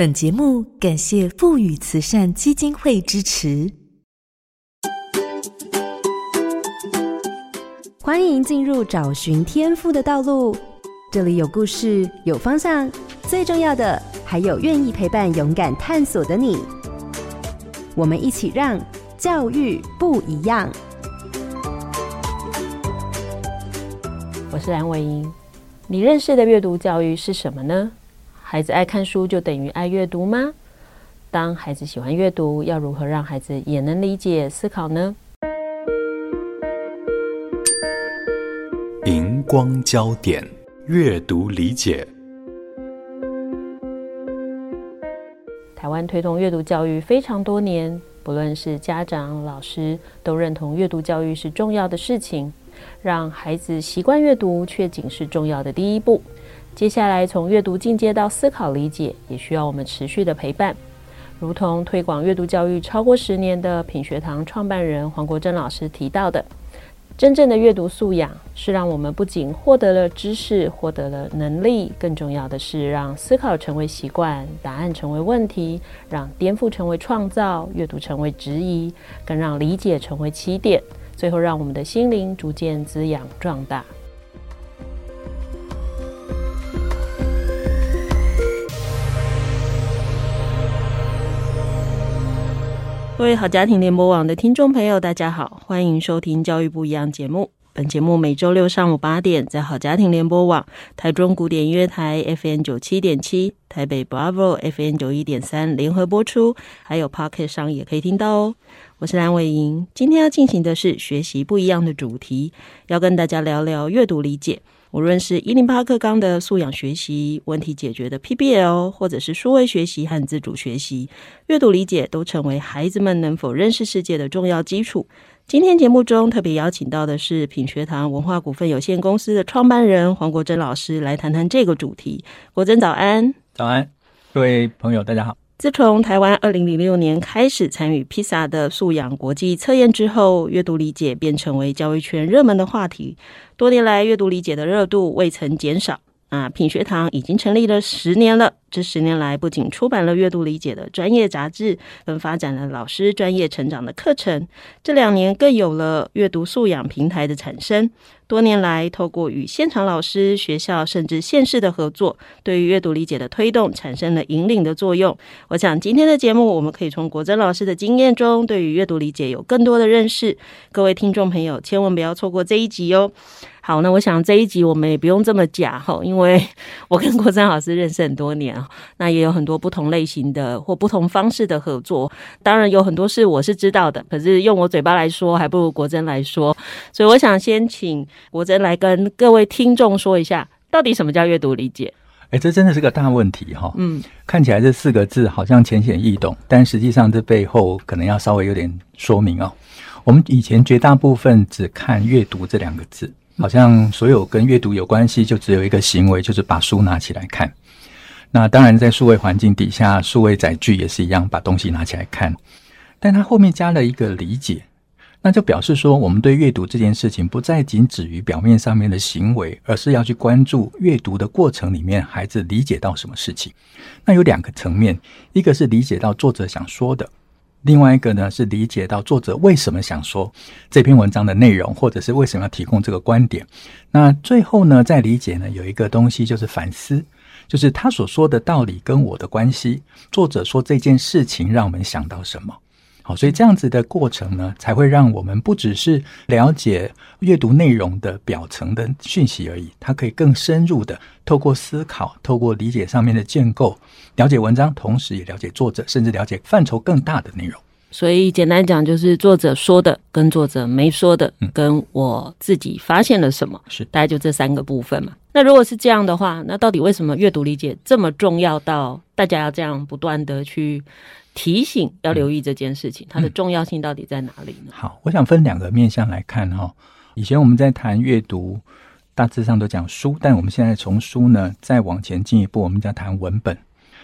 本节目感谢富宇慈善基金会支持。欢迎进入找寻天赋的道路，这里有故事，有方向，最重要的还有愿意陪伴、勇敢探索的你。我们一起让教育不一样。我是蓝伟英，你认识的阅读教育是什么呢？孩子爱看书就等于爱阅读吗？当孩子喜欢阅读，要如何让孩子也能理解、思考呢？荧光焦点，阅读理解。台湾推动阅读教育非常多年，不论是家长、老师，都认同阅读教育是重要的事情。让孩子习惯阅读，却仅是重要的第一步。接下来，从阅读进阶到思考理解，也需要我们持续的陪伴。如同推广阅读教育超过十年的品学堂创办人黄国珍老师提到的，真正的阅读素养是让我们不仅获得了知识、获得了能力，更重要的是让思考成为习惯，答案成为问题，让颠覆成为创造，阅读成为质疑，更让理解成为起点，最后让我们的心灵逐渐滋养壮大。各位好家庭联播网的听众朋友，大家好，欢迎收听《教育不一样》节目。本节目每周六上午八点在好家庭联播网、台中古典音乐台 FM 九七点七、台北 Bravo FM 九一点三联合播出，还有 Pocket 上也可以听到哦。我是蓝伟莹，今天要进行的是学习不一样的主题，要跟大家聊聊阅读理解。无论是一零八课纲的素养学习、问题解决的 PBL，或者是数位学习和自主学习，阅读理解都成为孩子们能否认识世界的重要基础。今天节目中特别邀请到的是品学堂文化股份有限公司的创办人黄国珍老师，来谈谈这个主题。国珍早安，早安，各位朋友，大家好。自从台湾二零零六年开始参与披萨的素养国际测验之后，阅读理解便成为教育圈热门的话题。多年来，阅读理解的热度未曾减少。啊，品学堂已经成立了十年了。这十年来，不仅出版了阅读理解的专业杂志，更发展了老师专业成长的课程。这两年，更有了阅读素养平台的产生。多年来，透过与现场老师、学校甚至县市的合作，对于阅读理解的推动产生了引领的作用。我想，今天的节目，我们可以从国珍老师的经验中，对于阅读理解有更多的认识。各位听众朋友，千万不要错过这一集哦。好，那我想这一集我们也不用这么假哈，因为 我跟国珍老师认识很多年啊，那也有很多不同类型的或不同方式的合作。当然有很多事我是知道的，可是用我嘴巴来说，还不如国珍来说。所以我想先请国珍来跟各位听众说一下，到底什么叫阅读理解？哎，这真的是个大问题哈。嗯，看起来这四个字好像浅显易懂，但实际上这背后可能要稍微有点说明哦。我们以前绝大部分只看阅读这两个字。好像所有跟阅读有关系，就只有一个行为，就是把书拿起来看。那当然，在数位环境底下，数位载具也是一样，把东西拿起来看。但它后面加了一个理解，那就表示说，我们对阅读这件事情不再仅止于表面上面的行为，而是要去关注阅读的过程里面，孩子理解到什么事情。那有两个层面，一个是理解到作者想说的。另外一个呢，是理解到作者为什么想说这篇文章的内容，或者是为什么要提供这个观点。那最后呢，再理解呢，有一个东西就是反思，就是他所说的道理跟我的关系。作者说这件事情让我们想到什么？好，所以这样子的过程呢，才会让我们不只是了解阅读内容的表层的讯息而已，它可以更深入的透过思考，透过理解上面的建构，了解文章，同时也了解作者，甚至了解范畴更大的内容。所以简单讲，就是作者说的跟作者没说的，跟我自己发现了什么，是大概就这三个部分嘛。那如果是这样的话，那到底为什么阅读理解这么重要到大家要这样不断的去？提醒要留意这件事情，它的重要性到底在哪里呢？嗯、好，我想分两个面向来看哈。以前我们在谈阅读，大致上都讲书，但我们现在从书呢再往前进一步，我们在谈文本。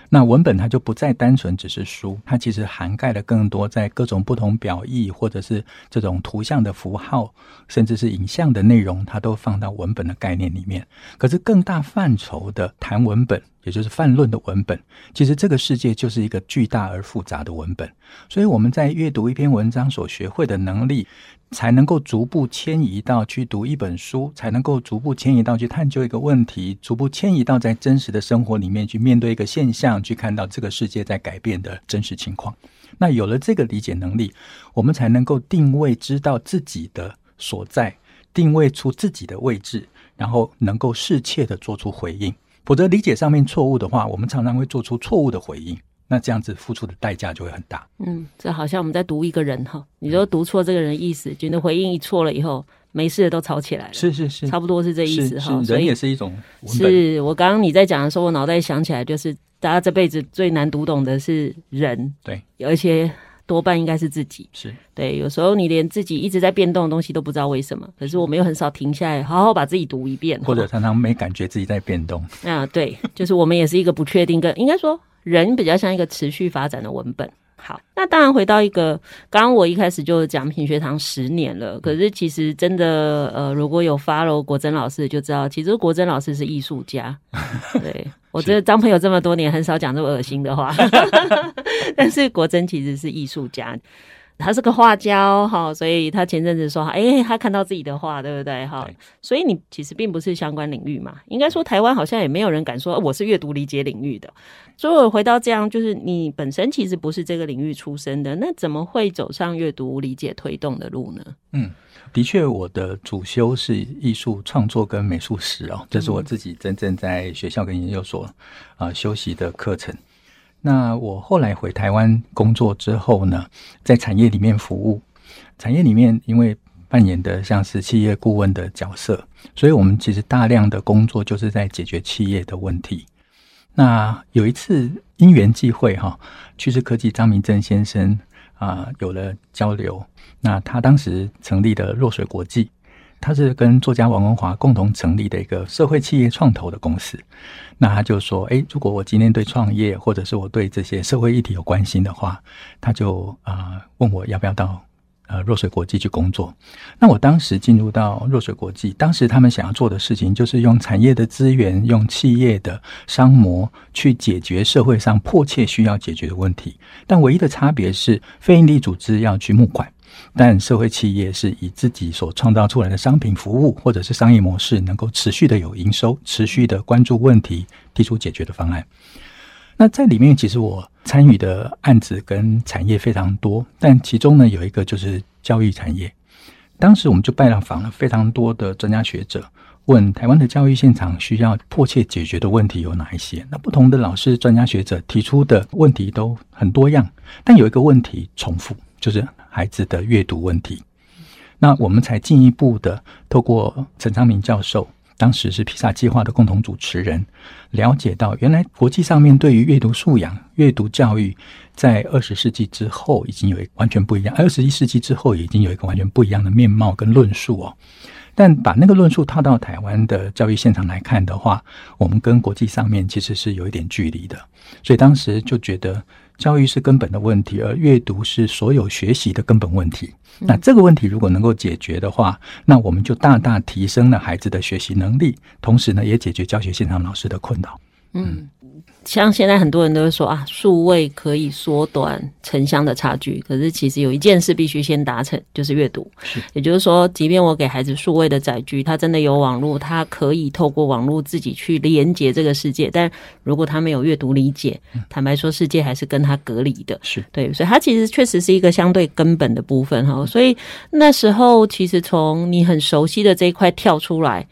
那文本它就不再单纯只是书，它其实涵盖了更多在各种不同表意或者是这种图像的符号，甚至是影像的内容，它都放到文本的概念里面。可是更大范畴的谈文本。也就是泛论的文本，其实这个世界就是一个巨大而复杂的文本。所以我们在阅读一篇文章所学会的能力，才能够逐步迁移到去读一本书，才能够逐步迁移到去探究一个问题，逐步迁移到在真实的生活里面去面对一个现象，去看到这个世界在改变的真实情况。那有了这个理解能力，我们才能够定位，知道自己的所在，定位出自己的位置，然后能够适切的做出回应。否则理解上面错误的话，我们常常会做出错误的回应。那这样子付出的代价就会很大。嗯，这好像我们在读一个人哈，你说读错这个人的意思，觉得回应一错了以后，没事的都吵起来了。是是是，差不多是这意思哈。人也是一种。是我刚刚你在讲的时候，我脑袋想起来，就是大家这辈子最难读懂的是人。对，而且。多半应该是自己，是对。有时候你连自己一直在变动的东西都不知道为什么，可是我们又很少停下来，好好把自己读一遍，或者常常没感觉自己在变动。啊，对，就是我们也是一个不确定，跟应该说人比较像一个持续发展的文本。好，那当然回到一个，刚刚我一开始就讲品学堂十年了，可是其实真的，呃，如果有 follow 国珍老师就知道，其实国珍老师是艺术家。对，我觉得当朋友这么多年，很少讲这么恶心的话，但是国珍其实是艺术家。他是个画家哦，哈，所以他前阵子说，哎、欸，他看到自己的画，对不对？哈，所以你其实并不是相关领域嘛，应该说台湾好像也没有人敢说我是阅读理解领域的。所以我回到这样，就是你本身其实不是这个领域出身的，那怎么会走上阅读理解推动的路呢？嗯，的确，我的主修是艺术创作跟美术史哦，这是我自己真正在学校跟研究所啊、呃、修习的课程。那我后来回台湾工作之后呢，在产业里面服务，产业里面因为扮演的像是企业顾问的角色，所以我们其实大量的工作就是在解决企业的问题。那有一次因缘际会哈，趋势科技张明正先生啊有了交流，那他当时成立的若水国际。他是跟作家王文华共同成立的一个社会企业创投的公司。那他就说：“诶，如果我今天对创业，或者是我对这些社会议题有关心的话，他就啊、问我要不要到呃若水国际去工作。那我当时进入到若水国际，当时他们想要做的事情就是用产业的资源，用企业的商模去解决社会上迫切需要解决的问题。但唯一的差别是，非营利组织要去募款。”但社会企业是以自己所创造出来的商品、服务或者是商业模式，能够持续的有营收，持续的关注问题，提出解决的方案。那在里面，其实我参与的案子跟产业非常多，但其中呢，有一个就是教育产业。当时我们就拜访了非常多的专家学者，问台湾的教育现场需要迫切解决的问题有哪一些？那不同的老师、专家学者提出的问题都很多样，但有一个问题重复，就是。孩子的阅读问题，那我们才进一步的透过陈昌明教授，当时是披萨计划的共同主持人，了解到原来国际上面对于阅读素养、阅读教育，在二十世纪之后已经有一完全不一样，二十一世纪之后已经有一个完全不一样的面貌跟论述哦。但把那个论述套到台湾的教育现场来看的话，我们跟国际上面其实是有一点距离的，所以当时就觉得。教育是根本的问题，而阅读是所有学习的根本问题。那这个问题如果能够解决的话，那我们就大大提升了孩子的学习能力，同时呢，也解决教学现场老师的困扰。嗯。像现在很多人都会说啊，数位可以缩短城乡的差距，可是其实有一件事必须先达成，就是阅读。是，也就是说，即便我给孩子数位的载具，他真的有网络，他可以透过网络自己去连接这个世界。但如果他没有阅读理解，坦白说，世界还是跟他隔离的。是对，所以他其实确实是一个相对根本的部分哈。所以那时候其实从你很熟悉的这一块跳出来，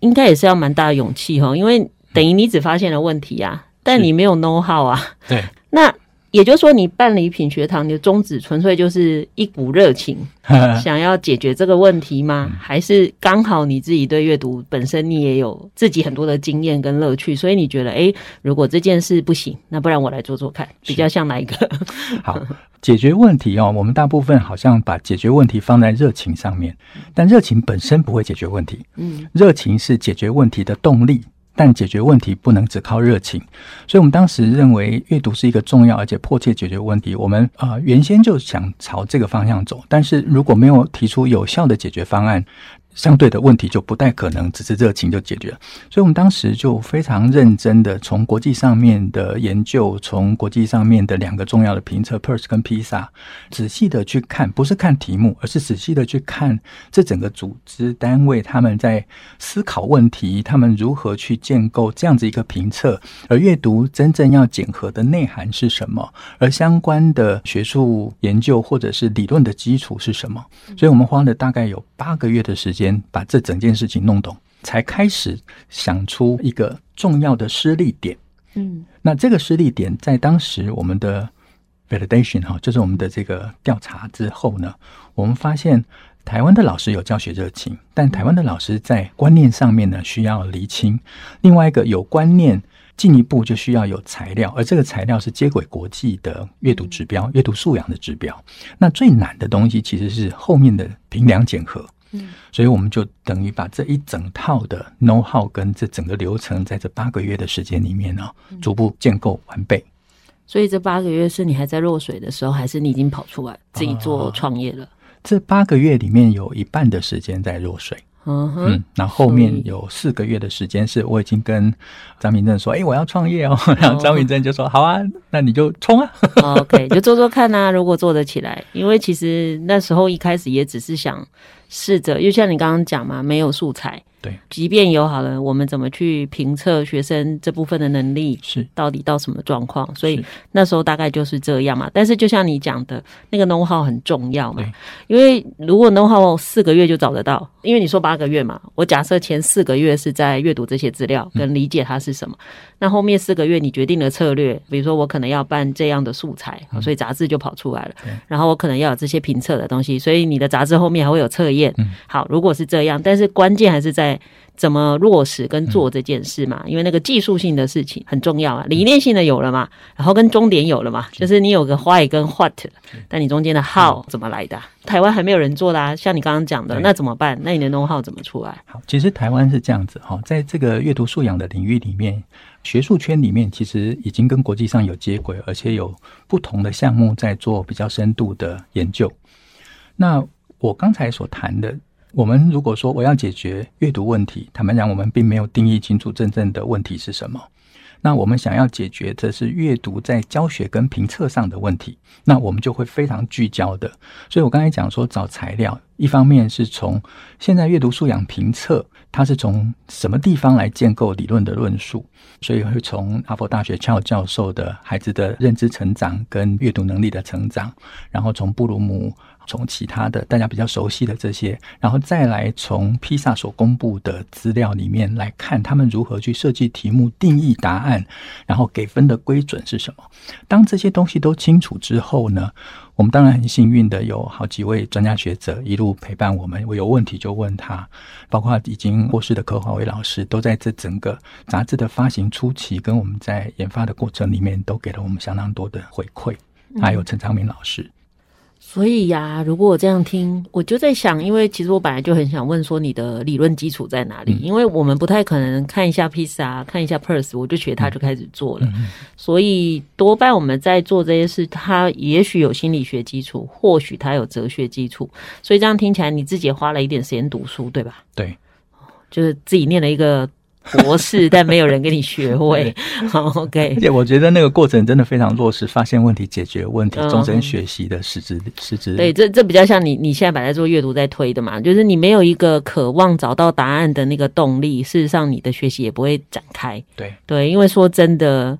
应该也是要蛮大的勇气哈，因为等于你只发现了问题啊。但你没有 know how 啊？对，那也就是说，你办理品学堂，你的宗旨纯粹就是一股热情，想要解决这个问题吗？还是刚好你自己对阅读本身你也有自己很多的经验跟乐趣，所以你觉得，哎，如果这件事不行，那不然我来做做看，比较像哪一个？好，解决问题哦。我们大部分好像把解决问题放在热情上面，但热情本身不会解决问题。嗯，热情是解决问题的动力。但解决问题不能只靠热情，所以我们当时认为阅读是一个重要而且迫切解决问题。我们啊、原先就想朝这个方向走，但是如果没有提出有效的解决方案，相对的问题就不太可能只是热情就解决。了，所以我们当时就非常认真的从国际上面的研究，从国际上面的两个重要的评测 PIRST 跟 PISA，仔细的去看，不是看题目，而是仔细的去看这整个组织单位他们在思考问题，他们如何去建构这样子一个评测，而阅读真正要检核的内涵是什么，而相关的学术研究或者是理论的基础是什么，所以我们花了大概有八个月的时间。把这整件事情弄懂，才开始想出一个重要的失力点。嗯，那这个失力点在当时我们的 validation 哈，就是我们的这个调查之后呢，我们发现台湾的老师有教学热情，但台湾的老师在观念上面呢需要厘清。另外一个有观念，进一步就需要有材料，而这个材料是接轨国际的阅读指标、阅读素养的指标。那最难的东西其实是后面的评量检核。嗯，所以我们就等于把这一整套的 know how 跟这整个流程，在这八个月的时间里面呢，逐步建构完备。所以这八个月是你还在落水的时候，还是你已经跑出来自己做创业了？这八个月里面有一半的时间在落水。嗯哼，嗯，然后后面有四个月的时间是我已经跟张明正说，哎，我要创业哦。然后张明正就说，好啊，那你就冲啊。OK，就做做看啊，如果做得起来，因为其实那时候一开始也只是想试着，就像你刚刚讲嘛，没有素材。对，即便有好了，我们怎么去评测学生这部分的能力是到底到什么状况？所以那时候大概就是这样嘛。但是就像你讲的，那个 know how 很重要嘛。因为如果 know how 四个月就找得到，因为你说八个月嘛，我假设前四个月是在阅读这些资料跟理解它是什么，嗯、那后面四个月你决定了策略，比如说我可能要办这样的素材，所以杂志就跑出来了。嗯、然后我可能要有这些评测的东西，所以你的杂志后面还会有测验。嗯、好，如果是这样，但是关键还是在。怎么落实跟做这件事嘛？因为那个技术性的事情很重要啊，理念性的有了嘛，然后跟终点有了嘛，就是你有个 why 跟 what，但你中间的 how 怎么来的？台湾还没有人做啦啊，像你刚刚讲的，那怎么办？那你的 know how 怎么出来？好，其实台湾是这样子哈，在这个阅读素养的领域里面，学术圈里面其实已经跟国际上有接轨，而且有不同的项目在做比较深度的研究。那我刚才所谈的。我们如果说我要解决阅读问题，坦白讲，我们并没有定义清楚真正的问题是什么。那我们想要解决的是阅读在教学跟评测上的问题，那我们就会非常聚焦的。所以我刚才讲说找材料，一方面是从现在阅读素养评测，它是从什么地方来建构理论的论述，所以会从哈佛大学乔教授的孩子的认知成长跟阅读能力的成长，然后从布鲁姆。从其他的大家比较熟悉的这些，然后再来从披萨所公布的资料里面来看，他们如何去设计题目、定义答案，然后给分的规准是什么。当这些东西都清楚之后呢，我们当然很幸运的有好几位专家学者一路陪伴我们，我有问题就问他，包括已经过世的柯华伟老师，都在这整个杂志的发行初期跟我们在研发的过程里面都给了我们相当多的回馈，还有陈昌明老师。所以呀、啊，如果我这样听，我就在想，因为其实我本来就很想问说你的理论基础在哪里？嗯、因为我们不太可能看一下 PISA，看一下 Purse，我就学他就开始做了。嗯、所以多半我们在做这些事，他也许有心理学基础，或许他有哲学基础。所以这样听起来，你自己也花了一点时间读书，对吧？对，就是自己念了一个。博士，但没有人跟你学位。好，OK。而且我觉得那个过程真的非常落实，发现问题、解决问题、终身学习的实质实质。对，这这比较像你你现在摆在做阅读在推的嘛，就是你没有一个渴望找到答案的那个动力，事实上你的学习也不会展开。对对，因为说真的。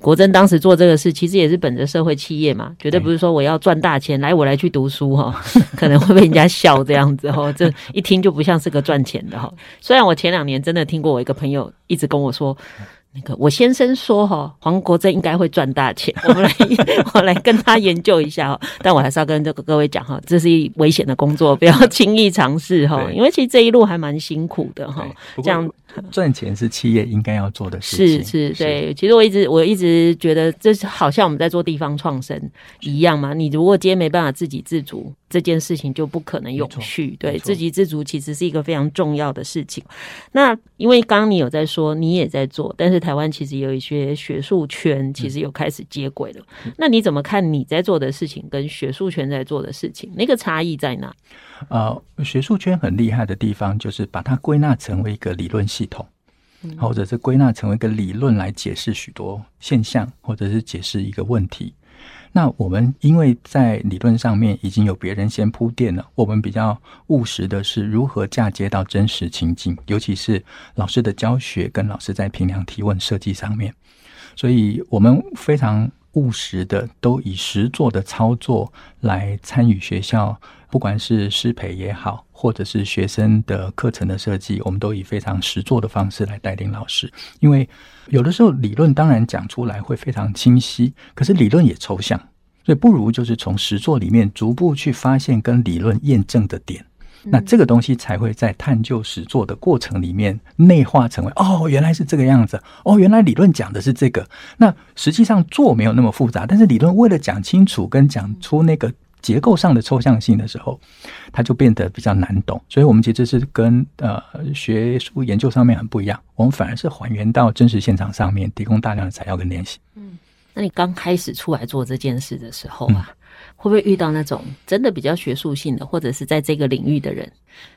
国珍当时做这个事，其实也是本着社会企业嘛，绝对不是说我要赚大钱，来我来去读书哈，可能会被人家笑这样子哈，这一听就不像是个赚钱的哈。虽然我前两年真的听过我一个朋友一直跟我说。那个，我先生说哈，黄国珍应该会赚大钱。我们来，我来跟他研究一下哈。但我还是要跟这个各位讲哈，这是一危险的工作，不要 轻易尝试哈。因为其实这一路还蛮辛苦的哈。这样 赚钱是企业应该要做的事情。是是，对。其实我一直我一直觉得，这是好像我们在做地方创生一样嘛。你如果今天没办法自给自足，这件事情就不可能永续。对，自给自足其实是一个非常重要的事情。那因为刚刚你有在说，你也在做，但是台湾其实有一些学术圈其实有开始接轨了。嗯。那你怎么看你在做的事情跟学术圈在做的事情，那个差异在哪？呃，学术圈很厉害的地方就是把它归纳成为一个理论系统，或者是归纳成为一个理论来解释许多现象，或者是解释一个问题。那我们因为在理论上面已经有别人先铺垫了，我们比较务实的是如何嫁接到真实情境，尤其是老师的教学跟老师在评量提问设计上面，所以我们非常务实的都以实作的操作来参与学校。不管是师培也好，或者是学生的课程的设计，我们都以非常实作的方式来带领老师。因为有的时候理论当然讲出来会非常清晰，可是理论也抽象，所以不如就是从实作里面逐步去发现跟理论验证的点。那这个东西才会在探究实作的过程里面内化成为哦，原来是这个样子哦，原来理论讲的是这个。那实际上做没有那么复杂，但是理论为了讲清楚跟讲出那个。结构上的抽象性的时候，它就变得比较难懂。所以，我们其实是跟呃学术研究上面很不一样。我们反而是还原到真实现场上面，提供大量的材料跟练习。嗯，那你刚开始出来做这件事的时候啊，嗯、会不会遇到那种真的比较学术性的，或者是在这个领域的人，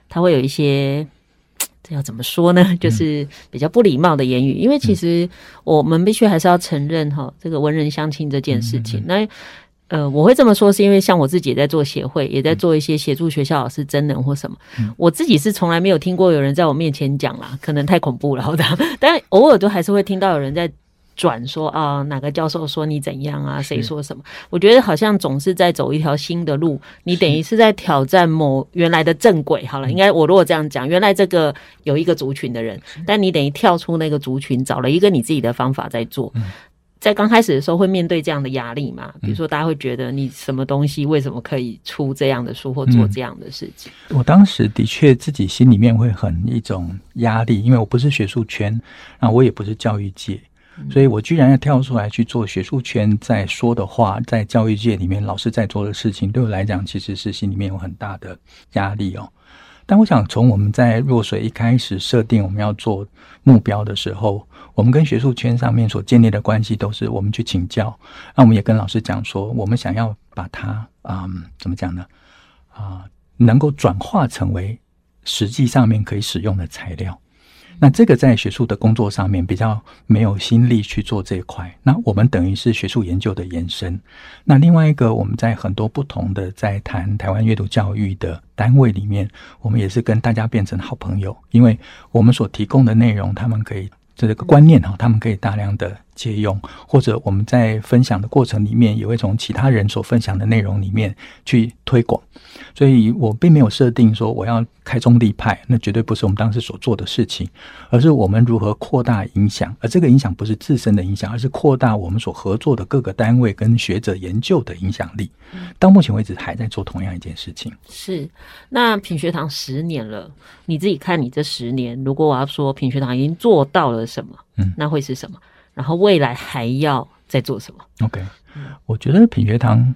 他会有一些 这要怎么说呢？就是比较不礼貌的言语。因为其实我们必须还是要承认哈，这个文人相亲这件事情。那呃，我会这么说，是因为像我自己也在做协会，也在做一些协助学校老师真人或什么。嗯、我自己是从来没有听过有人在我面前讲啦，可能太恐怖了，但偶尔都还是会听到有人在转说啊，哪个教授说你怎样啊，谁说什么？我觉得好像总是在走一条新的路，你等于是在挑战某原来的正轨。好了，应该我如果这样讲，原来这个有一个族群的人，但你等于跳出那个族群，找了一个你自己的方法在做。嗯在刚开始的时候会面对这样的压力嘛？比如说，大家会觉得你什么东西为什么可以出这样的书或做这样的事情？嗯、我当时的确自己心里面会很一种压力，因为我不是学术圈，啊，我也不是教育界，所以我居然要跳出来去做学术圈在说的话，在教育界里面老师在做的事情，对我来讲其实是心里面有很大的压力哦。但我想，从我们在弱水一开始设定我们要做目标的时候，我们跟学术圈上面所建立的关系都是我们去请教，那我们也跟老师讲说，我们想要把它，嗯，怎么讲呢？啊，能够转化成为实际上面可以使用的材料。那这个在学术的工作上面比较没有心力去做这一块，那我们等于是学术研究的延伸。那另外一个，我们在很多不同的在谈台湾阅读教育的单位里面，我们也是跟大家变成好朋友，因为我们所提供的内容，他们可以这个观念哈，他们可以大量的借用，或者我们在分享的过程里面，也会从其他人所分享的内容里面去推广。所以我并没有设定说我要开宗立派，那绝对不是我们当时所做的事情，而是我们如何扩大影响，而这个影响不是自身的影响，而是扩大我们所合作的各个单位跟学者研究的影响力。到目前为止还在做同样一件事情。是，那品学堂十年了，你自己看你这十年，如果我要说品学堂已经做到了什么，嗯，那会是什么？然后未来还要再做什么？OK，我觉得品学堂。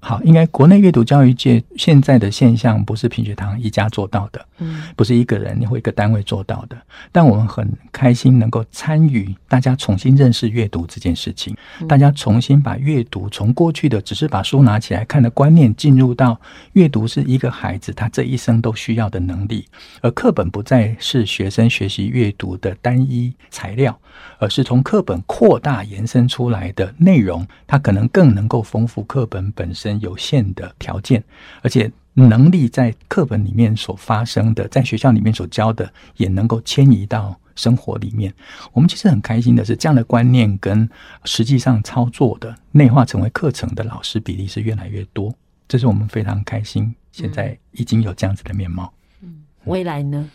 好，应该国内阅读教育界现在的现象不是品学堂一家做到的，嗯，不是一个人或一个单位做到的。但我们很开心能够参与大家重新认识阅读这件事情，大家重新把阅读从过去的只是把书拿起来看的观念，进入到阅读是一个孩子他这一生都需要的能力，而课本不再是学生学习阅读的单一材料，而是从课本扩大延伸出来的内容，它可能更能够丰富课本本身。有限的条件，而且能力在课本里面所发生的，在学校里面所教的，也能够迁移到生活里面。我们其实很开心的是，这样的观念跟实际上操作的内化成为课程的老师比例是越来越多，这是我们非常开心。现在已经有这样子的面貌。嗯，未来呢？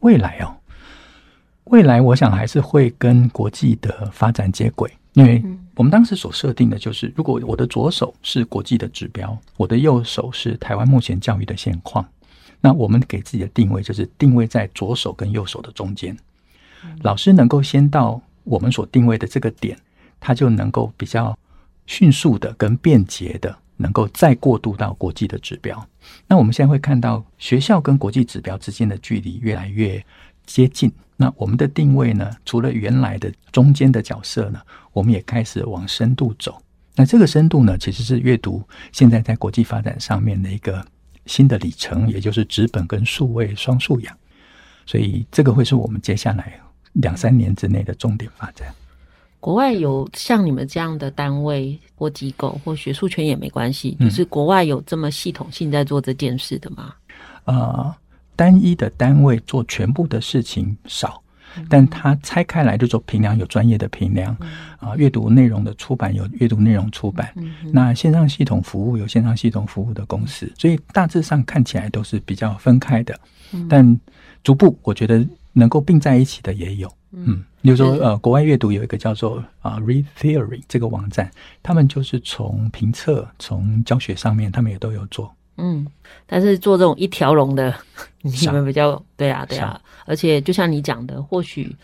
未来哦，未来我想还是会跟国际的发展接轨。因为我们当时所设定的就是，如果我的左手是国际的指标，我的右手是台湾目前教育的现况，那我们给自己的定位就是定位在左手跟右手的中间。老师能够先到我们所定位的这个点，他就能够比较迅速的跟便捷的，能够再过渡到国际的指标。那我们现在会看到学校跟国际指标之间的距离越来越接近。那我们的定位呢，除了原来的中间的角色呢，我们也开始往深度走。那这个深度呢，其实是阅读现在在国际发展上面的一个新的里程，也就是纸本跟数位双素养。所以这个会是我们接下来两三年之内的重点发展。国外有像你们这样的单位或机构或学术圈也没关系，就是国外有这么系统性在做这件事的吗？呃，单一的单位做全部的事情少，但它拆开来就做评量，有专业的评量啊，阅读内容的出版有阅读内容出版，那线上系统服务有线上系统服务的公司，所以大致上看起来都是比较分开的，但。逐步，我觉得能够并在一起的也有，嗯，比如说，呃，国外阅读有一个叫做啊 Read Theory 这个网站，他们就是从评测、从教学上面，他们也都有做，嗯，但是做这种一条龙的，你们比较对啊，对啊，而且就像你讲的，或许。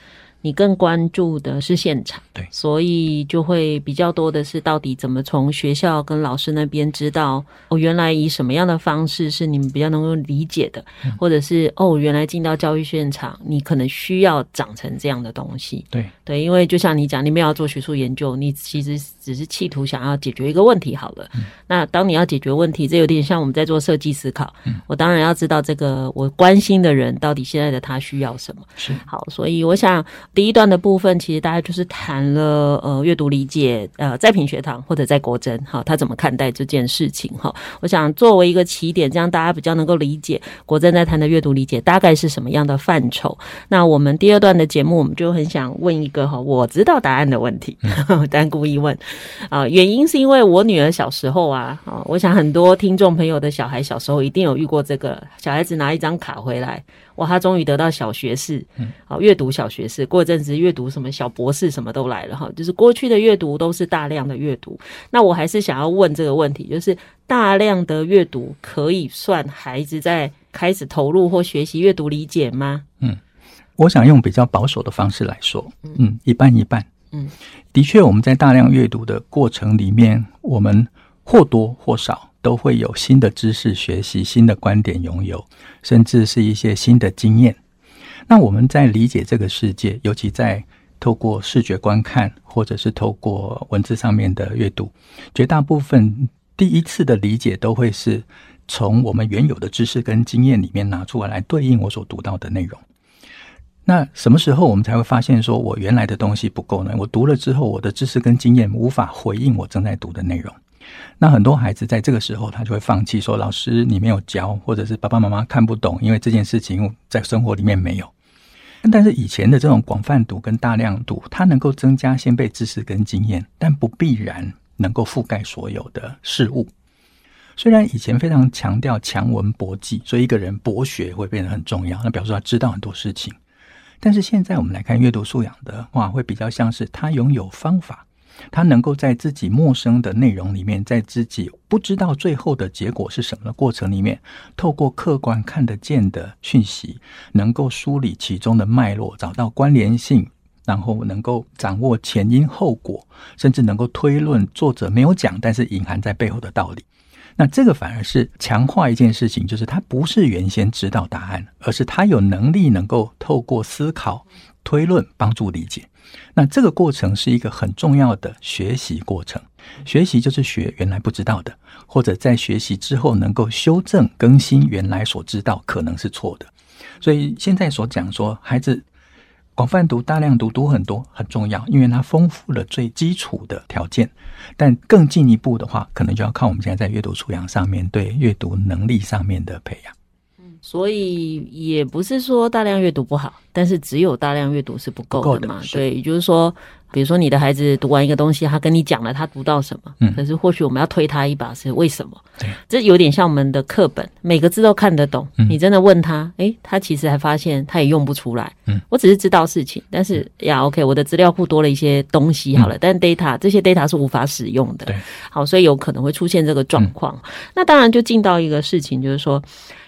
你更关注的是现场，对，所以就会比较多的是到底怎么从学校跟老师那边知道哦，原来以什么样的方式是你们比较能够理解的，嗯、或者是哦，原来进到教育现场，你可能需要长成这样的东西，对对，因为就像你讲，你们要做学术研究，你其实只是企图想要解决一个问题好了。嗯、那当你要解决问题，这有点像我们在做设计思考，嗯，我当然要知道这个我关心的人到底现在的他需要什么，是好，所以我想。第一段的部分，其实大家就是谈了呃阅读理解，呃在品学堂或者在国珍哈，他怎么看待这件事情哈？我想作为一个起点，这样大家比较能够理解国珍在谈的阅读理解大概是什么样的范畴。那我们第二段的节目，我们就很想问一个哈，我知道答案的问题，但故意问啊、呃，原因是因为我女儿小时候啊，啊，我想很多听众朋友的小孩小时候一定有遇过这个，小孩子拿一张卡回来。哇，他终于得到小学士，好阅读小学士。过一阵子阅读什么小博士什么都来了哈，就是过去的阅读都是大量的阅读。那我还是想要问这个问题，就是大量的阅读可以算孩子在开始投入或学习阅读理解吗？嗯，我想用比较保守的方式来说，嗯，一半一半。嗯，的确，我们在大量阅读的过程里面，我们或多或少。都会有新的知识学习、新的观点拥有，甚至是一些新的经验。那我们在理解这个世界，尤其在透过视觉观看，或者是透过文字上面的阅读，绝大部分第一次的理解都会是从我们原有的知识跟经验里面拿出来，来对应我所读到的内容。那什么时候我们才会发现，说我原来的东西不够呢？我读了之后，我的知识跟经验无法回应我正在读的内容。那很多孩子在这个时候，他就会放弃，说：“老师，你没有教，或者是爸爸妈妈看不懂，因为这件事情在生活里面没有。”但是以前的这种广泛读跟大量读，它能够增加先辈知识跟经验，但不必然能够覆盖所有的事物。虽然以前非常强调强文博记，所以一个人博学会变得很重要，那表示他知道很多事情。但是现在我们来看阅读素养的话，会比较像是他拥有方法。他能够在自己陌生的内容里面，在自己不知道最后的结果是什么的过程里面，透过客观看得见的讯息，能够梳理其中的脉络，找到关联性，然后能够掌握前因后果，甚至能够推论作者没有讲，但是隐含在背后的道理。那这个反而是强化一件事情，就是他不是原先知道答案，而是他有能力能够透过思考、推论帮助理解。那这个过程是一个很重要的学习过程，学习就是学原来不知道的，或者在学习之后能够修正更新原来所知道可能是错的。所以现在所讲说，孩子广泛读、大量读、读很多很重要，因为它丰富了最基础的条件。但更进一步的话，可能就要靠我们现在在阅读素养上面对阅读能力上面的培养。所以也不是说大量阅读不好，但是只有大量阅读是不够的嘛。对，也就是说，比如说你的孩子读完一个东西，他跟你讲了他读到什么，嗯，可是或许我们要推他一把，是为什么？对，这有点像我们的课本，每个字都看得懂。嗯，你真的问他，诶，他其实还发现他也用不出来。嗯，我只是知道事情，但是呀，OK，我的资料库多了一些东西，好了，嗯，但 data 这些 data 是无法使用的。对，好，所以有可能会出现这个状况。嗯，那当然就进到一个事情，就是说。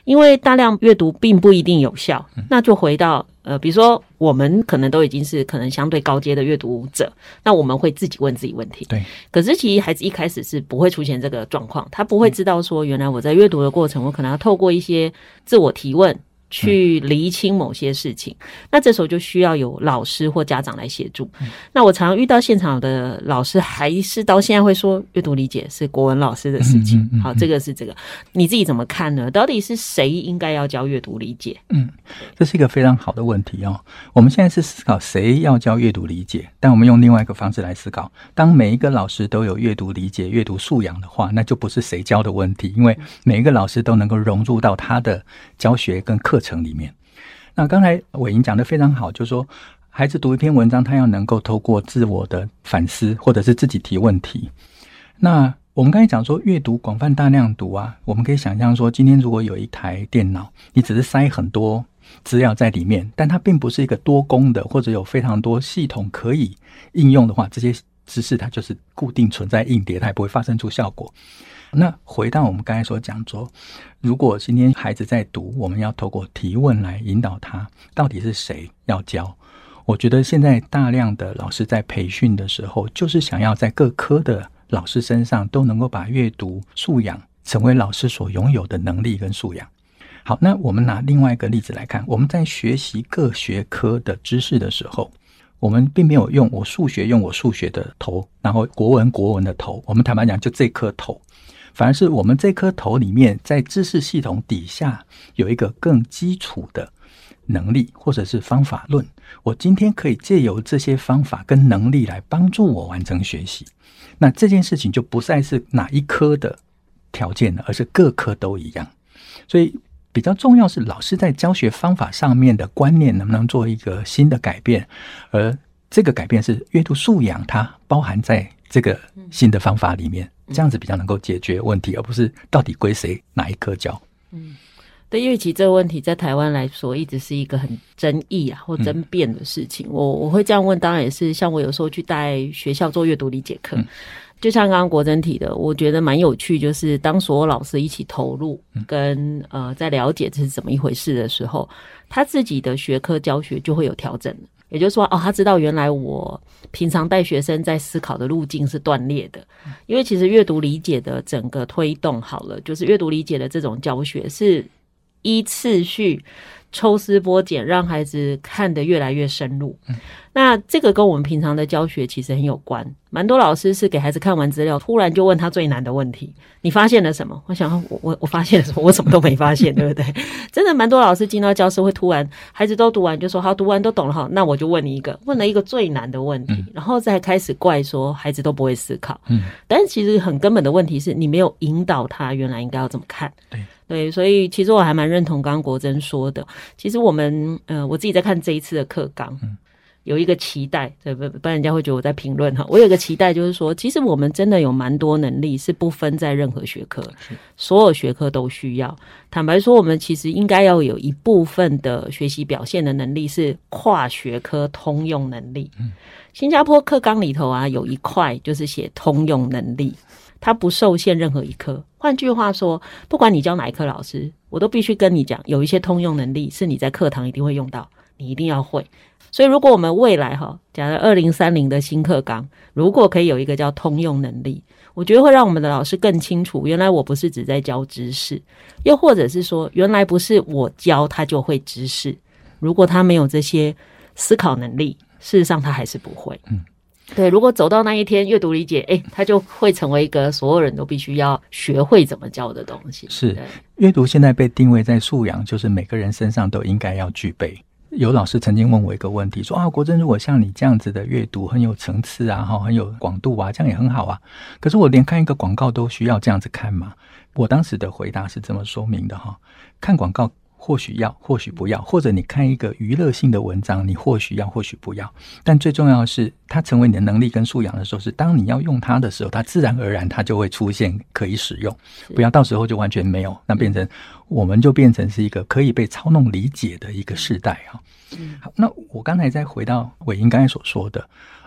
因为大量阅读并不一定有效，那就回到呃，比如说我们可能都已经是可能相对高阶的阅读者，那我们会自己问自己问题。对。可是其实孩子一开始是不会出现这个状况，他不会知道说，原来我在阅读的过程，我可能要透过一些自我提问。去厘清某些事情，嗯，那这时候就需要有老师或家长来协助。嗯。那我常常遇到现场的老师，还是到现在会说，阅读理解是国文老师的事情。好，这个是这个，你自己怎么看呢？到底是谁应该要教阅读理解？嗯，这是一个非常好的问题哦。我们现在是思考谁要教阅读理解，但我们用另外一个方式来思考：当每一个老师都有阅读理解、阅读素养的话，那就不是谁教的问题，因为每一个老师都能够融入到他的教学跟课。课程里面，那刚才伟莹讲的非常好，就是说孩子读一篇文章，他要能够透过自我的反思，或者是自己提问题。那我们刚才讲说阅读广泛大量读啊，我们可以想象说，今天如果有一台电脑，你只是塞很多资料在里面，但它并不是一个多功的，或者有非常多系统可以应用的话，这些知识它就是固定存在硬碟，它也不会发生出效果。那回到我们刚才所讲说，如果今天孩子在读，我们要透过提问来引导他，到底是谁要教？我觉得现在大量的老师在培训的时候，就是想要在各科的老师身上都能够把阅读素养成为老师所拥有的能力跟素养。好，那我们拿另外一个例子来看，我们在学习各学科的知识的时候，我们并没有用我数学用我数学的头，然后国文国文的头，我们坦白讲，就这颗头。反而是我们这颗头里面，在知识系统底下有一个更基础的能力，或者是方法论。我今天可以借由这些方法跟能力来帮助我完成学习。那这件事情就不再是哪一科的条件了，而是各科都一样。所以比较重要是老师在教学方法上面的观念能不能做一个新的改变，而这个改变是阅读素养，它包含在这个新的方法里面。这样子比较能够解决问题，而不是到底归谁哪一科教。嗯，对，因为其实这个问题在台湾来说，一直是一个很争议啊或争辩的事情。嗯、我我会这样问，当然也是像我有时候去带学校做阅读理解课，嗯、就像刚刚国珍提的，我觉得蛮有趣，就是当所有老师一起投入跟呃在了解这是怎么一回事的时候，他自己的学科教学就会有调整。也就是说，哦，他知道原来我平常带学生在思考的路径是断裂的，因为其实阅读理解的整个推动好了，就是阅读理解的这种教学是依次序。抽丝剥茧，让孩子看得越来越深入。嗯，那这个跟我们平常的教学其实很有关。蛮多老师是给孩子看完资料，突然就问他最难的问题：“你发现了什么？”我想，我我我发现了什么？我什么都没发现，对不对？真的蛮多老师进到教室会突然，孩子都读完就说：“好，读完都懂了。”好，那我就问你一个，问了一个最难的问题，然后再开始怪说孩子都不会思考。嗯，但是其实很根本的问题是你没有引导他原来应该要怎么看。对。对，所以其实我还蛮认同刚刚国珍说的。其实我们，呃，我自己在看这一次的课纲，嗯，有一个期待，对不？不然人家会觉得我在评论哈。我有个期待，就是说，其实我们真的有蛮多能力是不分在任何学科，所有学科都需要。坦白说，我们其实应该要有一部分的学习表现的能力是跨学科通用能力。嗯，新加坡课纲里头啊，有一块就是写通用能力。它不受限任何一科，换句话说，不管你教哪一科老师，我都必须跟你讲，有一些通用能力是你在课堂一定会用到，你一定要会。所以，如果我们未来哈，假如二零三零的新课纲，如果可以有一个叫通用能力，我觉得会让我们的老师更清楚，原来我不是只在教知识，又或者是说，原来不是我教他就会知识，如果他没有这些思考能力，事实上他还是不会。嗯。对，如果走到那一天，阅读理解，哎，它就会成为一个所有人都必须要学会怎么教的东西。是，阅读现在被定位在素养，就是每个人身上都应该要具备。有老师曾经问我一个问题，说啊，国珍，如果像你这样子的阅读很有层次啊，哈，很有广度啊，这样也很好啊。可是我连看一个广告都需要这样子看吗？我当时的回答是这么说明的哈，看广告。或许要，或许不要，或者你看一个娱乐性的文章，你或许要，或许不要。但最重要的是，它成为你的能力跟素养的时候，是当你要用它的时候，它自然而然它就会出现可以使用。不要到时候就完全没有，那变成我们就变成是一个可以被操弄理解的一个时代啊。好，那我刚才再回到伟英刚才所说的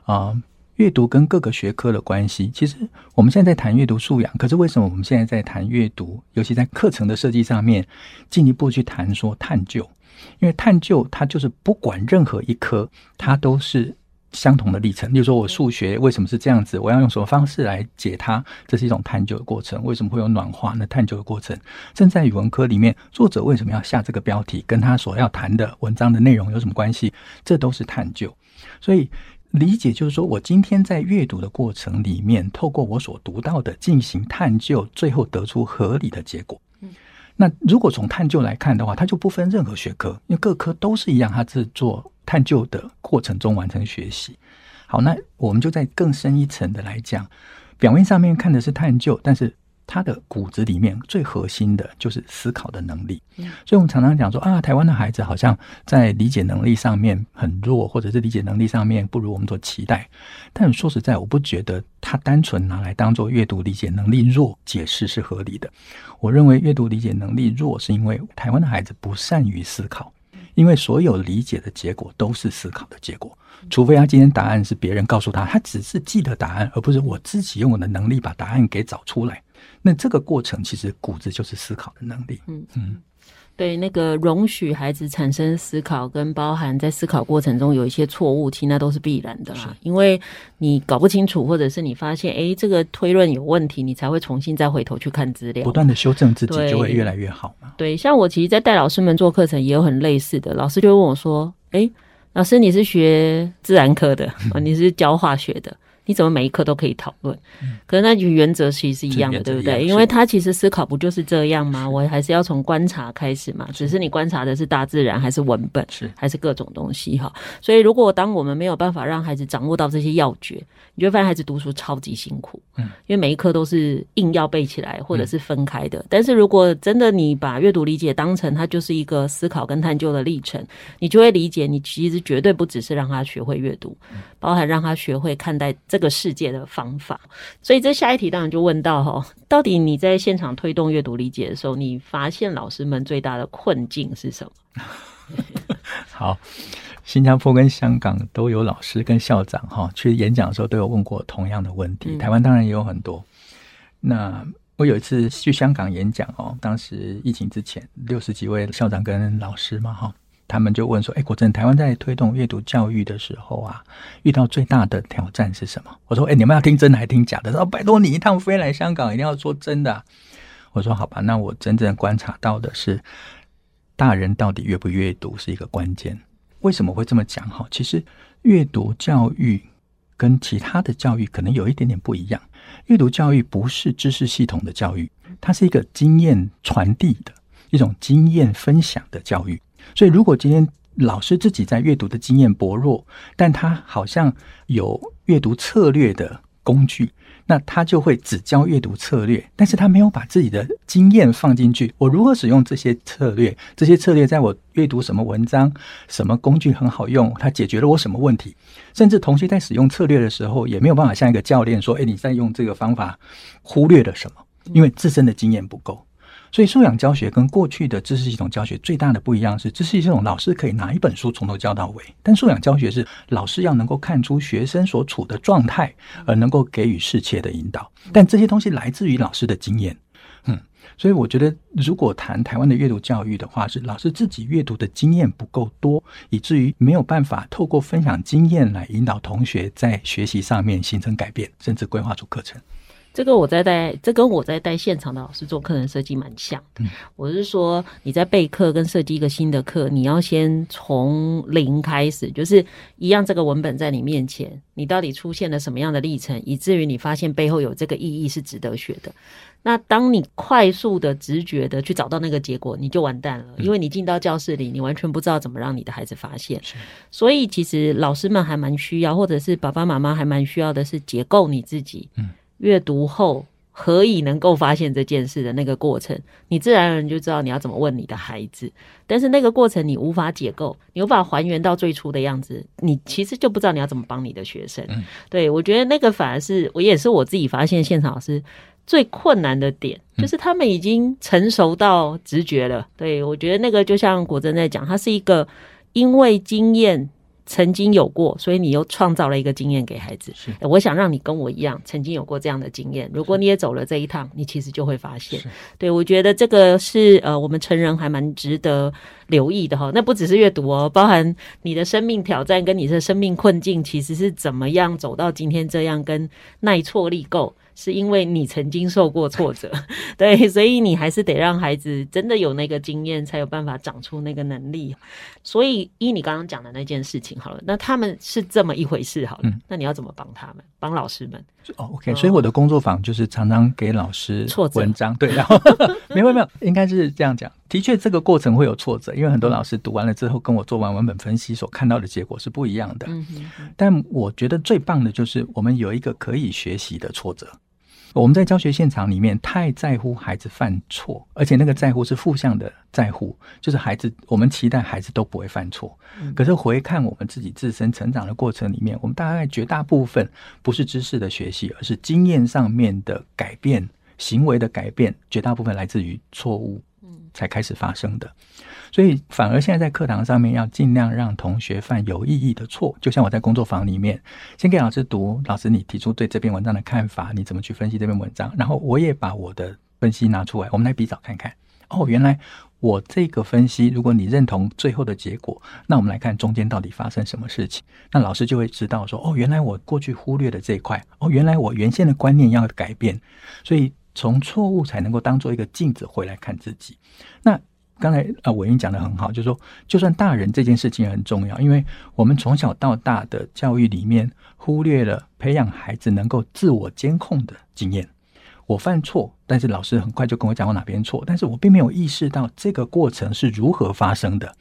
啊。呃阅读跟各个学科的关系，其实我们现在在谈阅读素养，可是为什么我们现在在谈阅读，尤其在课程的设计上面，进一步去谈说探究？因为探究它就是不管任何一科，它都是。相同的历程，例如说，我数学为什么是这样子？我要用什么方式来解它？这是一种探究的过程。为什么会有暖化？那探究的过程，正在语文科里面，作者为什么要下这个标题？跟他所要谈的文章的内容有什么关系？这都是探究。所以理解就是说，我今天在阅读的过程里面，透过我所读到的进行探究，最后得出合理的结果。嗯那如果从探究来看的话，它就不分任何学科，因为各科都是一样，它是做探究的过程中完成学习。好，那我们就在更深一层的来讲，表面上面看的是探究，但是。他的骨子里面最核心的就是思考的能力，所以我们常常讲说啊，台湾的孩子好像在理解能力上面很弱，或者是理解能力上面不如我们所期待。但说实在，我不觉得他单纯拿来当做阅读理解能力弱解释是合理的。我认为阅读理解能力弱是因为台湾的孩子不善于思考，因为所有理解的结果都是思考的结果，除非他今天答案是别人告诉他，他只是记得答案，而不是我自己用我的能力把答案给找出来。那这个过程其实骨子就是思考的能力。嗯嗯，对，那个容许孩子产生思考，跟包含在思考过程中有一些错误，其实那都是必然的啦。因为你搞不清楚，或者是你发现哎，这个推论有问题，你才会重新再回头去看资料，不断的修正自己，就会越来越好嘛。对，像我其实，在带老师们做课程，也有很类似的，老师就会问我说：“哎，老师，你是学自然科的，你是教化学的？”你怎么每一科都可以讨论？可是那原则其实是一样的，对不对？因为他其实思考不就是这样吗？我还是要从观察开始嘛。只是你观察的是大自然，还是文本，是还是各种东西哈？所以如果当我们没有办法让孩子掌握到这些要诀，你就发现孩子读书超级辛苦。嗯，因为每一课都是硬要背起来，或者是分开的。但是如果真的你把阅读理解当成它就是一个思考跟探究的历程，你就会理解，你其实绝对不只是让他学会阅读，包含让他学会看待这。这个世界的方法，所以这下一题当然就问到哈，到底你在现场推动阅读理解的时候，你发现老师们最大的困境是什么？好，新加坡跟香港都有老师跟校长哈去演讲的时候都有问过同样的问题，台湾当然也有很多。那我有一次去香港演讲哦，当时疫情之前，六十几位校长跟老师嘛哈。他们就问说：“哎，国珍，台湾在推动阅读教育的时候啊，遇到最大的挑战是什么？”我说：“哎，你们要听真的还是听假的？”说：“拜托你一趟飞来香港，一定要说真的。”我说：“好吧，那我真正观察到的是，大人到底阅不阅读是一个关键。为什么会这么讲？哈，其实阅读教育跟其他的教育可能有一点点不一样。阅读教育不是知识系统的教育，它是一个经验传递的一种经验分享的教育。所以，如果今天老师自己在阅读的经验薄弱，但他好像有阅读策略的工具，那他就会只教阅读策略，但是他没有把自己的经验放进去。我如何使用这些策略？这些策略在我阅读什么文章、什么工具很好用？它解决了我什么问题？甚至同学在使用策略的时候，也没有办法像一个教练说：“诶，你在用这个方法，忽略了什么？”因为自身的经验不够。所以，素养教学跟过去的知识系统教学最大的不一样是，知识系统老师可以拿一本书从头教到尾，但素养教学是老师要能够看出学生所处的状态，而能够给予适切的引导。但这些东西来自于老师的经验，嗯，所以我觉得，如果谈台湾的阅读教育的话，是老师自己阅读的经验不够多，以至于没有办法透过分享经验来引导同学在学习上面形成改变，甚至规划出课程。这个我在带，这跟我在带现场的老师做课程设计蛮像的。我是说，你在备课跟设计一个新的课，你要先从零开始，就是一样这个文本在你面前，你到底出现了什么样的历程，以至于你发现背后有这个意义是值得学的。那当你快速的直觉的去找到那个结果，你就完蛋了，因为你进到教室里，你完全不知道怎么让你的孩子发现。所以其实老师们还蛮需要，或者是爸爸妈妈还蛮需要的是解构你自己。嗯。阅读后何以能够发现这件事的那个过程，你自然而然就知道你要怎么问你的孩子。但是那个过程你无法解构，你无法还原到最初的样子，你其实就不知道你要怎么帮你的学生。嗯、对，我觉得那个反而是我也是我自己发现现场老师最困难的点，就是他们已经成熟到直觉了。对，我觉得那个就像果珍在讲，他是一个因为经验。曾经有过，所以你又创造了一个经验给孩子。是，我想让你跟我一样，曾经有过这样的经验。如果你也走了这一趟，你其实就会发现，对，我觉得这个是呃，我们成人还蛮值得留意的哈。那不只是阅读哦，包含你的生命挑战跟你的生命困境，其实是怎么样走到今天这样，跟耐挫力够。是因为你曾经受过挫折，对，所以你还是得让孩子真的有那个经验，才有办法长出那个能力。所以依你刚刚讲的那件事情，好了，那他们是这么一回事，好了，嗯、那你要怎么帮他们，帮老师们？哦，OK，所以我的工作坊就是常常给老师文章，对，然后 没有没有，应该是这样讲。的确，这个过程会有挫折，因为很多老师读完了之后，跟我做完文本分析所看到的结果是不一样的。嗯，但我觉得最棒的就是我们有一个可以学习的挫折。我们在教学现场里面太在乎孩子犯错，而且那个在乎是负向的在乎，就是孩子，我们期待孩子都不会犯错。可是回看我们自己自身成长的过程里面，我们大概绝大部分不是知识的学习，而是经验上面的改变、行为的改变，绝大部分来自于错误，才开始发生的。所以，反而现在在课堂上面要尽量让同学犯有意义的错，就像我在工作坊里面，先给老师读，老师你提出对这篇文章的看法，你怎么去分析这篇文章，然后我也把我的分析拿出来，我们来比较看看。哦，原来我这个分析，如果你认同最后的结果，那我们来看中间到底发生什么事情，那老师就会知道说，哦，原来我过去忽略的这一块，哦，原来我原先的观念要改变，所以从错误才能够当做一个镜子回来看自己。那。刚才啊，伟英讲的很好，就是说，就算大人这件事情很重要，因为我们从小到大的教育里面忽略了培养孩子能够自我监控的经验。我犯错，但是老师很快就跟我讲我哪边错，但是我并没有意识到这个过程是如何发生的。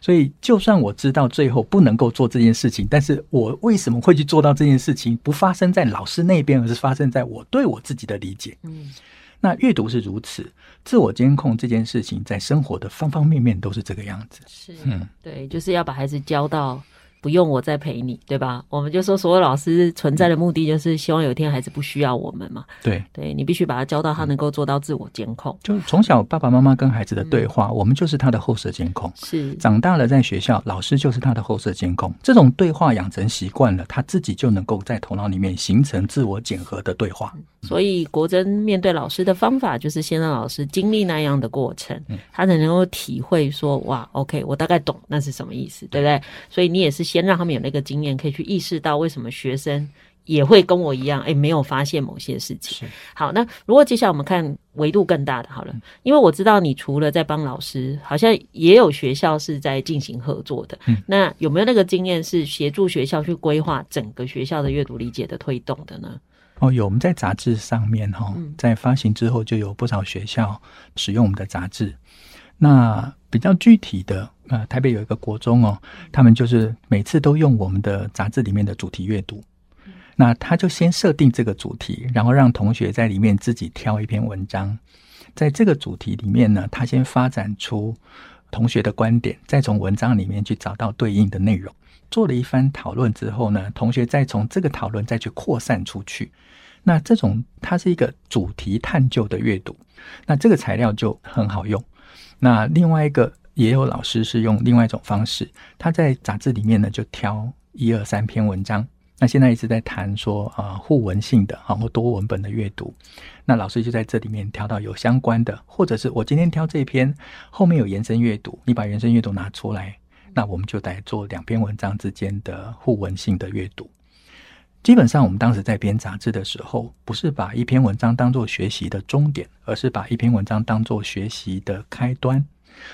所以，就算我知道最后不能够做这件事情，但是我为什么会去做到这件事情？不发生在老师那边，而是发生在我对我自己的理解。嗯。那阅读是如此，自我监控这件事情，在生活的方方面面都是这个样子。是，嗯，对，就是要把孩子教到。不用我再陪你，对吧？我们就说，所有老师存在的目的就是希望有一天孩子不需要我们嘛。对，对你必须把他教到他能够做到自我监控。就从小爸爸妈妈跟孩子的对话，嗯、我们就是他的后设监控。是，长大了在学校，老师就是他的后设监控。这种对话养成习惯了，他自己就能够在头脑里面形成自我检核的对话。所以国珍面对老师的方法，就是先让老师经历那样的过程，他才能够体会说：哇，OK，我大概懂那是什么意思，对不对？所以你也是。先让他们有那个经验，可以去意识到为什么学生也会跟我一样，哎，没有发现某些事情。好，那如果接下来我们看维度更大的，好了，因为我知道你除了在帮老师，好像也有学校是在进行合作的。嗯，那有没有那个经验是协助学校去规划整个学校的阅读理解的推动的呢？哦，有，我们在杂志上面哈，在发行之后就有不少学校使用我们的杂志。那比较具体的，呃，台北有一个国中哦，他们就是每次都用我们的杂志里面的主题阅读。那他就先设定这个主题，然后让同学在里面自己挑一篇文章，在这个主题里面呢，他先发展出同学的观点，再从文章里面去找到对应的内容，做了一番讨论之后呢，同学再从这个讨论再去扩散出去。那这种它是一个主题探究的阅读，那这个材料就很好用。那另外一个也有老师是用另外一种方式，他在杂志里面呢就挑一二三篇文章。那现在一直在谈说啊互文性的然后多文本的阅读，那老师就在这里面挑到有相关的，或者是我今天挑这篇后面有延伸阅读，你把延伸阅读拿出来，那我们就来做两篇文章之间的互文性的阅读。基本上，我们当时在编杂志的时候，不是把一篇文章当做学习的终点，而是把一篇文章当做学习的开端。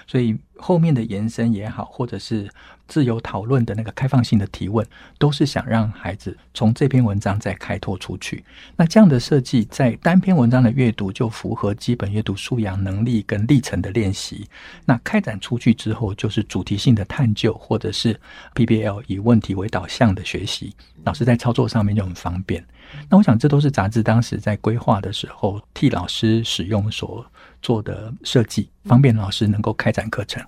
所以后面的延伸也好，或者是自由讨论的那个开放性的提问，都是想让孩子从这篇文章再开拓出去。那这样的设计，在单篇文章的阅读就符合基本阅读素养能力跟历程的练习。那开展出去之后，就是主题性的探究，或者是 PBL 以问题为导向的学习。老师在操作上面就很方便。那我想，这都是杂志当时在规划的时候替老师使用所做的设计，方便老师能够开展课程。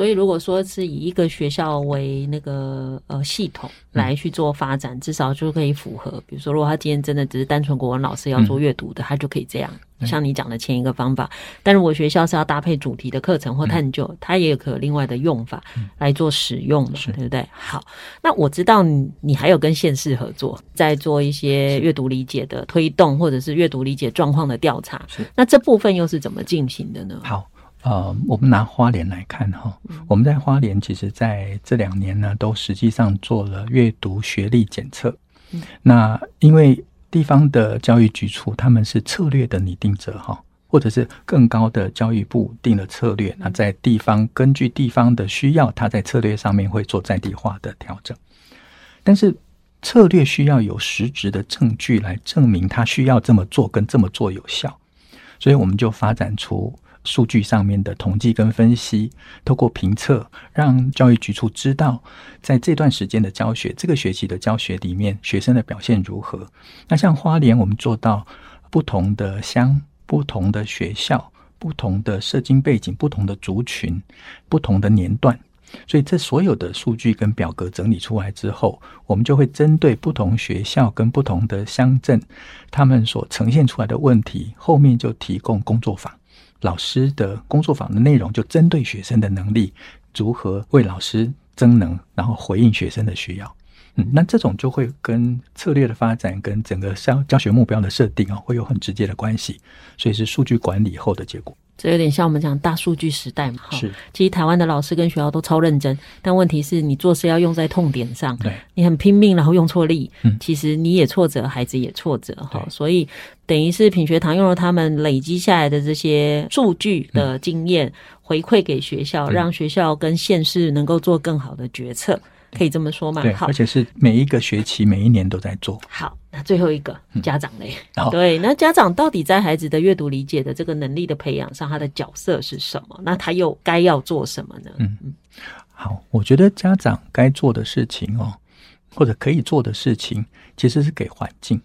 所以如果说是以一个学校为那个呃系统来去做发展，嗯、至少就可以符合。比如说，如果他今天真的只是单纯国文老师要做阅读的，嗯、他就可以这样。像你讲的前一个方法，但如果学校是要搭配主题的课程或探究，它、嗯、也可有另外的用法来做使用的，嗯、对不对？好，那我知道你你还有跟县市合作，在做一些阅读理解的推动，或者是阅读理解状况的调查。那这部分又是怎么进行的呢？好，呃，我们拿花莲来看哈，嗯、我们在花莲其实在这两年呢，都实际上做了阅读学历检测。嗯、那因为地方的教育局处，他们是策略的拟定者哈，或者是更高的教育部定了策略，那在地方根据地方的需要，他在策略上面会做在地化的调整。但是策略需要有实质的证据来证明他需要这么做跟这么做有效，所以我们就发展出。数据上面的统计跟分析，透过评测，让教育局处知道，在这段时间的教学，这个学期的教学里面，学生的表现如何。那像花莲，我们做到不同的乡、不同的学校、不同的社经背景、不同的族群、不同的年段，所以这所有的数据跟表格整理出来之后，我们就会针对不同学校跟不同的乡镇，他们所呈现出来的问题，后面就提供工作坊。老师的工作坊的内容就针对学生的能力，如何为老师增能，然后回应学生的需要。嗯，那这种就会跟策略的发展跟整个教教学目标的设定啊，会有很直接的关系。所以是数据管理后的结果。这有点像我们讲大数据时代嘛，哈。是，其实台湾的老师跟学校都超认真，但问题是你做事要用在痛点上，对，你很拼命，然后用错力，嗯，其实你也挫折，孩子也挫折，哈。所以等于是品学堂用了他们累积下来的这些数据的经验，嗯、回馈给学校，嗯、让学校跟县市能够做更好的决策。可以这么说吗？对，而且是每一个学期、每一年都在做。好，那最后一个家长嘞？嗯、对，那家长到底在孩子的阅读理解的这个能力的培养上，他的角色是什么？那他又该要做什么呢？嗯嗯，好，我觉得家长该做的事情哦，或者可以做的事情，其实是给环境。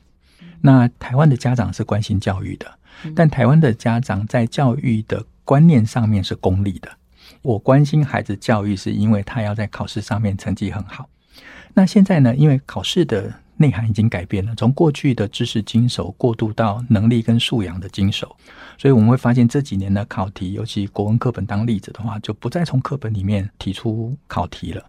那台湾的家长是关心教育的，但台湾的家长在教育的观念上面是功利的。我关心孩子教育，是因为他要在考试上面成绩很好。那现在呢？因为考试的内涵已经改变了，从过去的知识精熟过渡到能力跟素养的精熟，所以我们会发现这几年的考题，尤其国文课本当例子的话，就不再从课本里面提出考题了。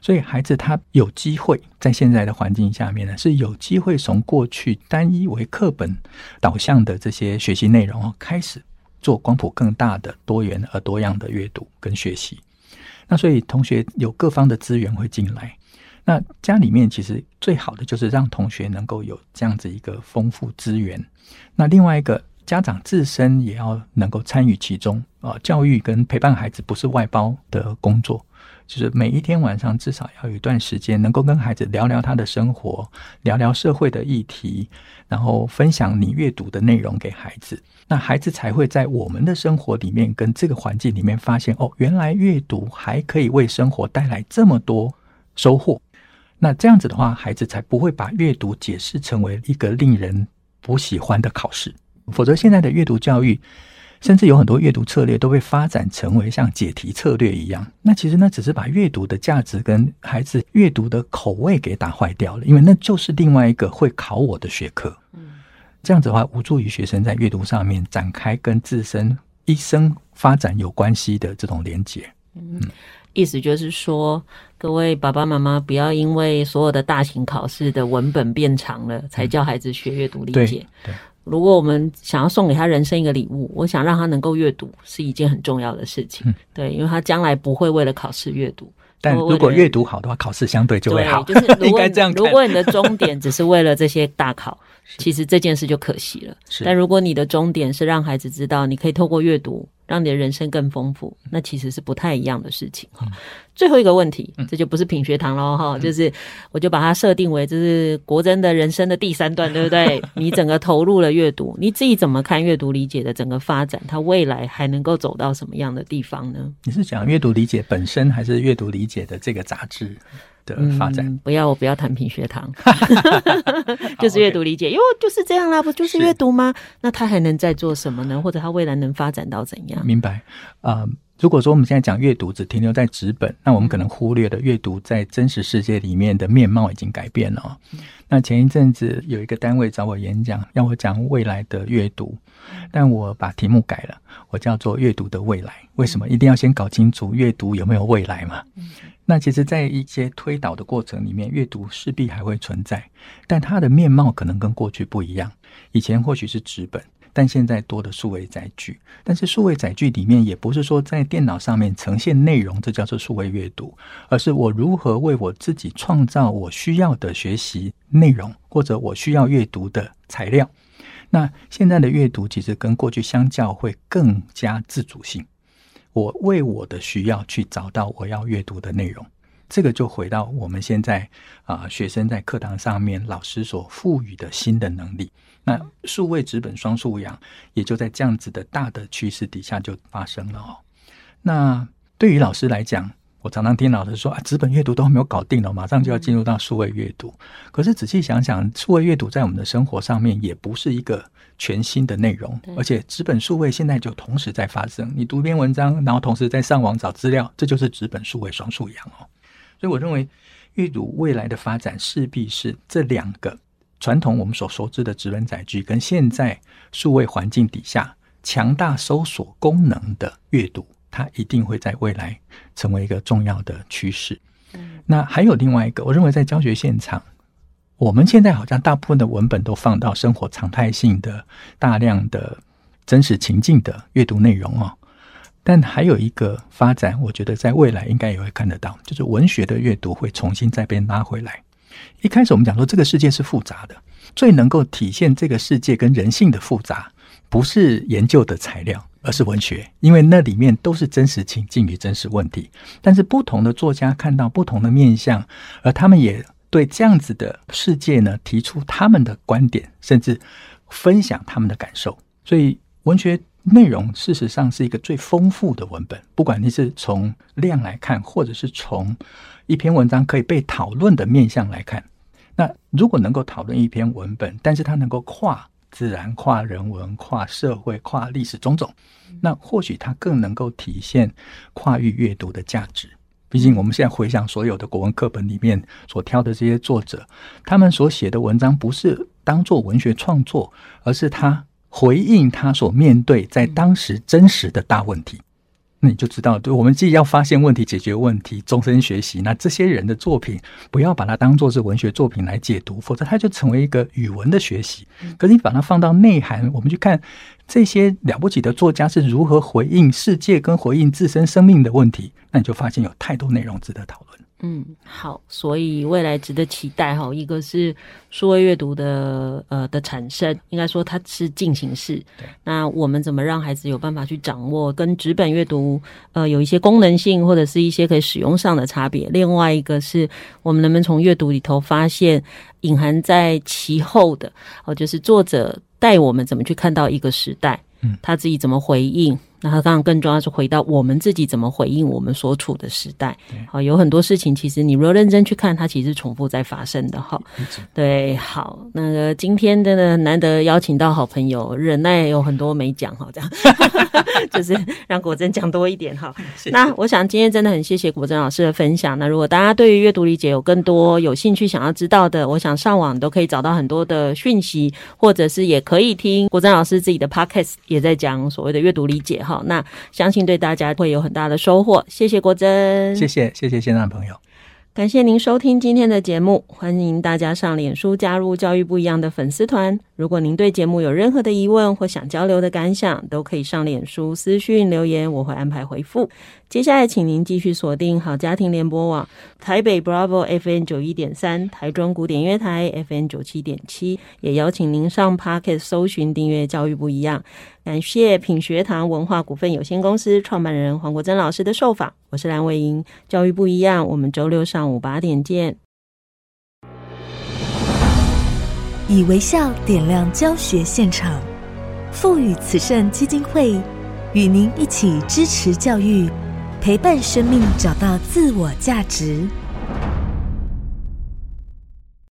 所以孩子他有机会在现在的环境下面呢，是有机会从过去单一为课本导向的这些学习内容开始。做光谱更大的多元而多样的阅读跟学习，那所以同学有各方的资源会进来，那家里面其实最好的就是让同学能够有这样子一个丰富资源。那另外一个家长自身也要能够参与其中啊，教育跟陪伴孩子不是外包的工作。就是每一天晚上至少要有一段时间，能够跟孩子聊聊他的生活，聊聊社会的议题，然后分享你阅读的内容给孩子，那孩子才会在我们的生活里面跟这个环境里面发现，哦，原来阅读还可以为生活带来这么多收获。那这样子的话，孩子才不会把阅读解释成为一个令人不喜欢的考试，否则现在的阅读教育。甚至有很多阅读策略都会发展成为像解题策略一样，那其实那只是把阅读的价值跟孩子阅读的口味给打坏掉了，因为那就是另外一个会考我的学科。嗯，这样子的话，无助于学生在阅读上面展开跟自身一生发展有关系的这种连结。嗯，意思就是说，各位爸爸妈妈不要因为所有的大型考试的文本变长了，才叫孩子学阅读理解。对。对如果我们想要送给他人生一个礼物，我想让他能够阅读是一件很重要的事情。嗯、对，因为他将来不会为了考试阅读。但如果阅读好的话，考试相对就会好。就是 应该这样。如果你的终点只是为了这些大考，其实这件事就可惜了。但如果你的终点是让孩子知道，你可以透过阅读。让你的人生更丰富，那其实是不太一样的事情哈。嗯、最后一个问题，这就不是品学堂喽哈，嗯、就是我就把它设定为这是国珍的人生的第三段，对不对？你整个投入了阅读，你自己怎么看阅读理解的整个发展？它未来还能够走到什么样的地方呢？你是讲阅读理解本身，还是阅读理解的这个杂志？的发展、嗯、不要，我不要谈品学堂，就是阅读理解，因为就是这样啦，不就是阅读吗？那他还能再做什么呢？或者他未来能发展到怎样？明白啊、呃，如果说我们现在讲阅读只停留在纸本，那我们可能忽略了阅读在真实世界里面的面貌已经改变了。那前一阵子有一个单位找我演讲，要我讲未来的阅读，但我把题目改了，我叫做阅读的未来。为什么一定要先搞清楚阅读有没有未来嘛？那其实，在一些推导的过程里面，阅读势必还会存在，但它的面貌可能跟过去不一样。以前或许是纸本。但现在多的数位载具，但是数位载具里面也不是说在电脑上面呈现内容，这叫做数位阅读，而是我如何为我自己创造我需要的学习内容，或者我需要阅读的材料。那现在的阅读其实跟过去相较会更加自主性，我为我的需要去找到我要阅读的内容。这个就回到我们现在啊、学生在课堂上面老师所赋予的新的能力。那数位纸本双素养，也就在这样子的大的趋势底下就发生了哦。那对于老师来讲，我常常听老师说啊，纸本阅读都还没有搞定了，马上就要进入到数位阅读。可是仔细想想，数位阅读在我们的生活上面也不是一个全新的内容，而且纸本数位现在就同时在发生。你读一篇文章，然后同时在上网找资料，这就是纸本数位双素养哦。所以我认为，阅读未来的发展势必是这两个。传统我们所熟知的纸本载具，跟现在数位环境底下强大搜索功能的阅读，它一定会在未来成为一个重要的趋势。嗯，那还有另外一个，我认为在教学现场，我们现在好像大部分的文本都放到生活常态性的大量的真实情境的阅读内容哦。但还有一个发展，我觉得在未来应该也会看得到，就是文学的阅读会重新再被拉回来。一开始我们讲说，这个世界是复杂的，最能够体现这个世界跟人性的复杂，不是研究的材料，而是文学，因为那里面都是真实情境与真实问题。但是不同的作家看到不同的面向，而他们也对这样子的世界呢，提出他们的观点，甚至分享他们的感受。所以文学内容事实上是一个最丰富的文本，不管你是从量来看，或者是从一篇文章可以被讨论的面向来看，那如果能够讨论一篇文本，但是它能够跨自然、跨人文、跨社会、跨历史种种，那或许它更能够体现跨域阅读的价值。毕竟我们现在回想所有的国文课本里面所挑的这些作者，他们所写的文章不是当做文学创作，而是他回应他所面对在当时真实的大问题。那你就知道，对，我们既要发现问题、解决问题、终身学习。那这些人的作品，不要把它当做是文学作品来解读，否则它就成为一个语文的学习。可是你把它放到内涵，我们去看这些了不起的作家是如何回应世界跟回应自身生命的问题，那你就发现有太多内容值得讨论。嗯，好，所以未来值得期待哈。一个是数位阅读的呃的产生，应该说它是进行式。对，那我们怎么让孩子有办法去掌握跟纸本阅读呃有一些功能性或者是一些可以使用上的差别？另外一个是我们能不能从阅读里头发现隐含在其后的哦，就是作者带我们怎么去看到一个时代，嗯，他自己怎么回应。那他当然更重要是回到我们自己怎么回应我们所处的时代。好，有很多事情其实你如果认真去看，它其实重复在发生的。哈，对，好，那个今天真的难得邀请到好朋友，忍耐有很多没讲哈，这样 就是让果珍讲多一点哈。那我想今天真的很谢谢果珍老师的分享。那如果大家对于阅读理解有更多有兴趣想要知道的，我想上网都可以找到很多的讯息，或者是也可以听国珍老师自己的 podcast 也在讲所谓的阅读理解哈。好，那相信对大家会有很大的收获。谢谢国珍，谢谢谢谢现场朋友，感谢您收听今天的节目，欢迎大家上脸书加入教育不一样的粉丝团。如果您对节目有任何的疑问或想交流的感想，都可以上脸书私讯留言，我会安排回复。接下来，请您继续锁定好家庭联播网台北 Bravo FN 九一点三，台中古典乐台 FN 九七点七，也邀请您上 Pocket 搜寻订阅教育不一样。感谢品学堂文化股份有限公司创办人黄国珍老师的受访，我是蓝伟莹，教育不一样，我们周六上午八点见。以微笑点亮教学现场，富予慈善基金会与您一起支持教育，陪伴生命找到自我价值。